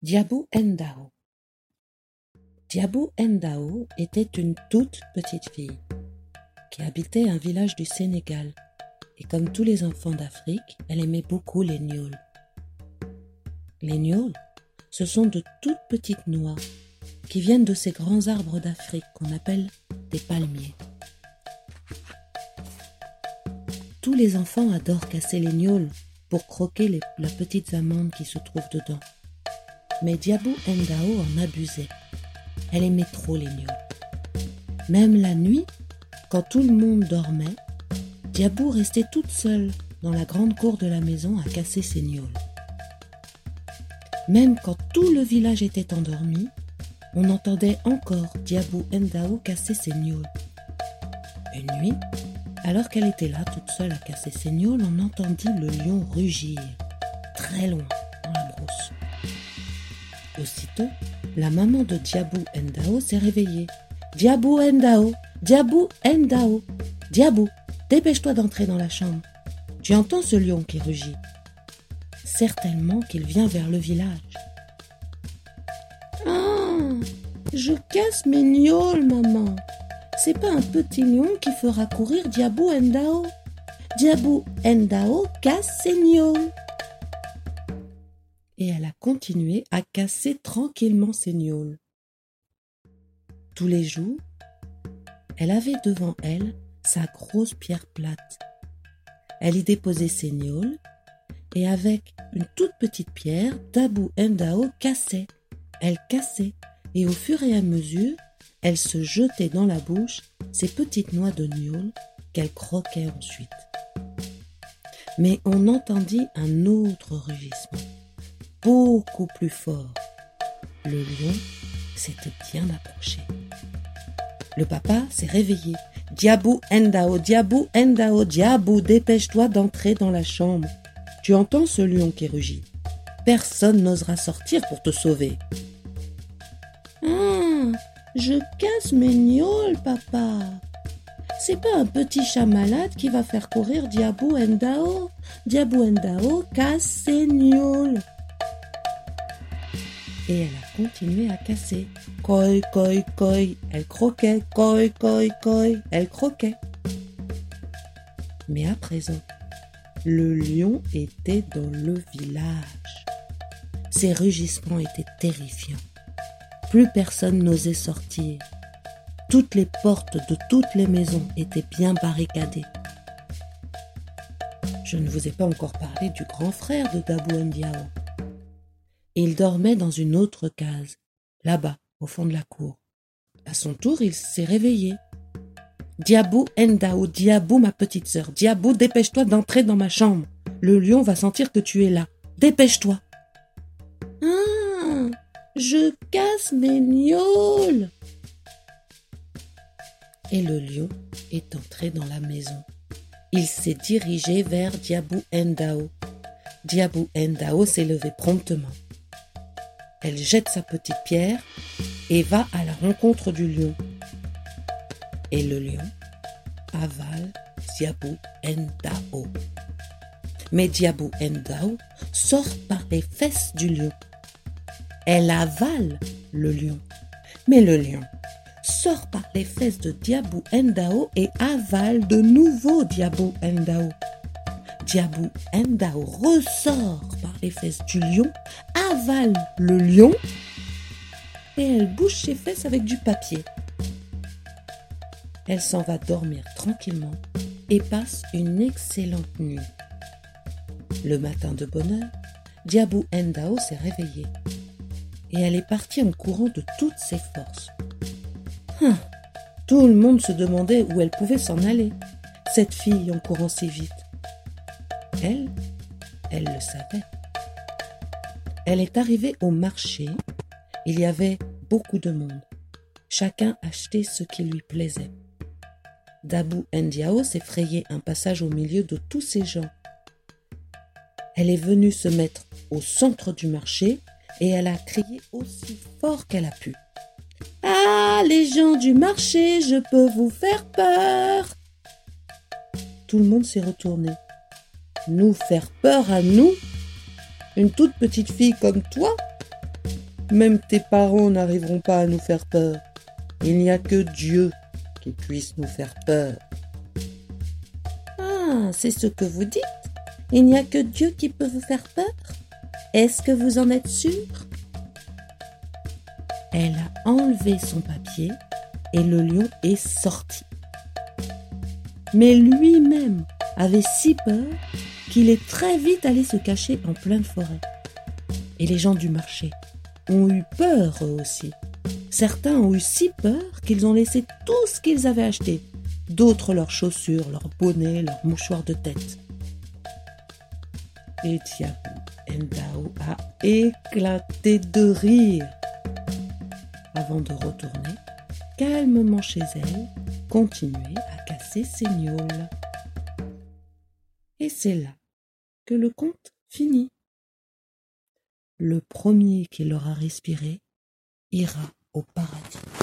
Diabou Ndao Diabou Ndao était une toute petite fille qui habitait un village du Sénégal et comme tous les enfants d'Afrique, elle aimait beaucoup les gnôles. Les gnôles, ce sont de toutes petites noix qui viennent de ces grands arbres d'Afrique qu'on appelle des palmiers. Tous les enfants adorent casser les gnôles pour croquer les, la petite amande qui se trouve dedans. Mais Diabou Ndao en abusait. Elle aimait trop les gnôles. Même la nuit, quand tout le monde dormait, Diabou restait toute seule dans la grande cour de la maison à casser ses gnôles. Même quand tout le village était endormi, on entendait encore Diabou Ndao casser ses gnôles. Une nuit, alors qu'elle était là toute seule à casser ses gnôles, on entendit le lion rugir, très loin dans la brousse. Aussitôt, la maman de Diabou Ndao s'est réveillée. Diabou Ndao, Diabou Ndao, Diabou, dépêche-toi d'entrer dans la chambre. Tu entends ce lion qui rugit Certainement qu'il vient vers le village. Ah, je casse mes gnôles, maman. C'est pas un petit lion qui fera courir Diabou Ndao. Diabou Ndao casse ses gnôles et elle a continué à casser tranquillement ses gnôles. Tous les jours, elle avait devant elle sa grosse pierre plate. Elle y déposait ses gnôles et avec une toute petite pierre, Dabou Ndao cassait. Elle cassait et au fur et à mesure, elle se jetait dans la bouche ces petites noix de gnôles qu'elle croquait ensuite. Mais on entendit un autre rugissement beaucoup plus fort. Le lion s'était bien approché. Le papa s'est réveillé. Diabou Ndao, Diabou Ndao, Diabou, dépêche-toi d'entrer dans la chambre. Tu entends ce lion qui rugit. Personne n'osera sortir pour te sauver. Ah, je casse mes gnôles, papa. C'est pas un petit chat malade qui va faire courir Diabou Ndao? Diabou Ndao casse ses gnôles et elle a continué à casser. Koi, koi, koi, elle croquait, koi, koi, koi, elle croquait. Mais à présent, le lion était dans le village. Ses rugissements étaient terrifiants. Plus personne n'osait sortir. Toutes les portes de toutes les maisons étaient bien barricadées. Je ne vous ai pas encore parlé du grand frère de Dabou Ndiao il dormait dans une autre case, là-bas, au fond de la cour. À son tour, il s'est réveillé. Diabou Ndao, Diabou, ma petite sœur, Diabou, dépêche-toi d'entrer dans ma chambre. Le lion va sentir que tu es là. Dépêche-toi. Ah, je casse mes gnôles. Et le lion est entré dans la maison. Il s'est dirigé vers Diabou Ndao. Diabou Ndao s'est levé promptement. Elle jette sa petite pierre et va à la rencontre du lion. Et le lion avale Diabou Ndao. Mais Diabou Ndao sort par les fesses du lion. Elle avale le lion. Mais le lion sort par les fesses de Diabou Ndao et avale de nouveau Diabou Ndao. Diabou Ndao ressort par les fesses du lion, avale le lion et elle bouge ses fesses avec du papier. Elle s'en va dormir tranquillement et passe une excellente nuit. Le matin de bonne heure, Diabou Ndao s'est réveillée et elle est partie en courant de toutes ses forces. Hum, tout le monde se demandait où elle pouvait s'en aller, cette fille en courant si vite. Elle, elle le savait. Elle est arrivée au marché. Il y avait beaucoup de monde. Chacun achetait ce qui lui plaisait. Dabou Ndiao s'est frayé un passage au milieu de tous ces gens. Elle est venue se mettre au centre du marché et elle a crié aussi fort qu'elle a pu. Ah, les gens du marché, je peux vous faire peur. Tout le monde s'est retourné nous faire peur à nous? Une toute petite fille comme toi Même tes parents n'arriveront pas à nous faire peur. Il n'y a que Dieu qui puisse nous faire peur. Ah, c'est ce que vous dites Il n'y a que Dieu qui peut vous faire peur Est-ce que vous en êtes sûr? Elle a enlevé son papier et le lion est sorti. Mais lui-même avait si peur qu'il est très vite allé se cacher en pleine forêt. Et les gens du marché ont eu peur eux aussi. Certains ont eu si peur qu'ils ont laissé tout ce qu'ils avaient acheté, d'autres leurs chaussures, leurs bonnets, leurs mouchoirs de tête. Et Tiabou Endao a éclaté de rire. Avant de retourner calmement chez elle, continuer à casser ses gnôles. Et c'est là le conte finit. Le premier qui l'aura respiré ira au paradis.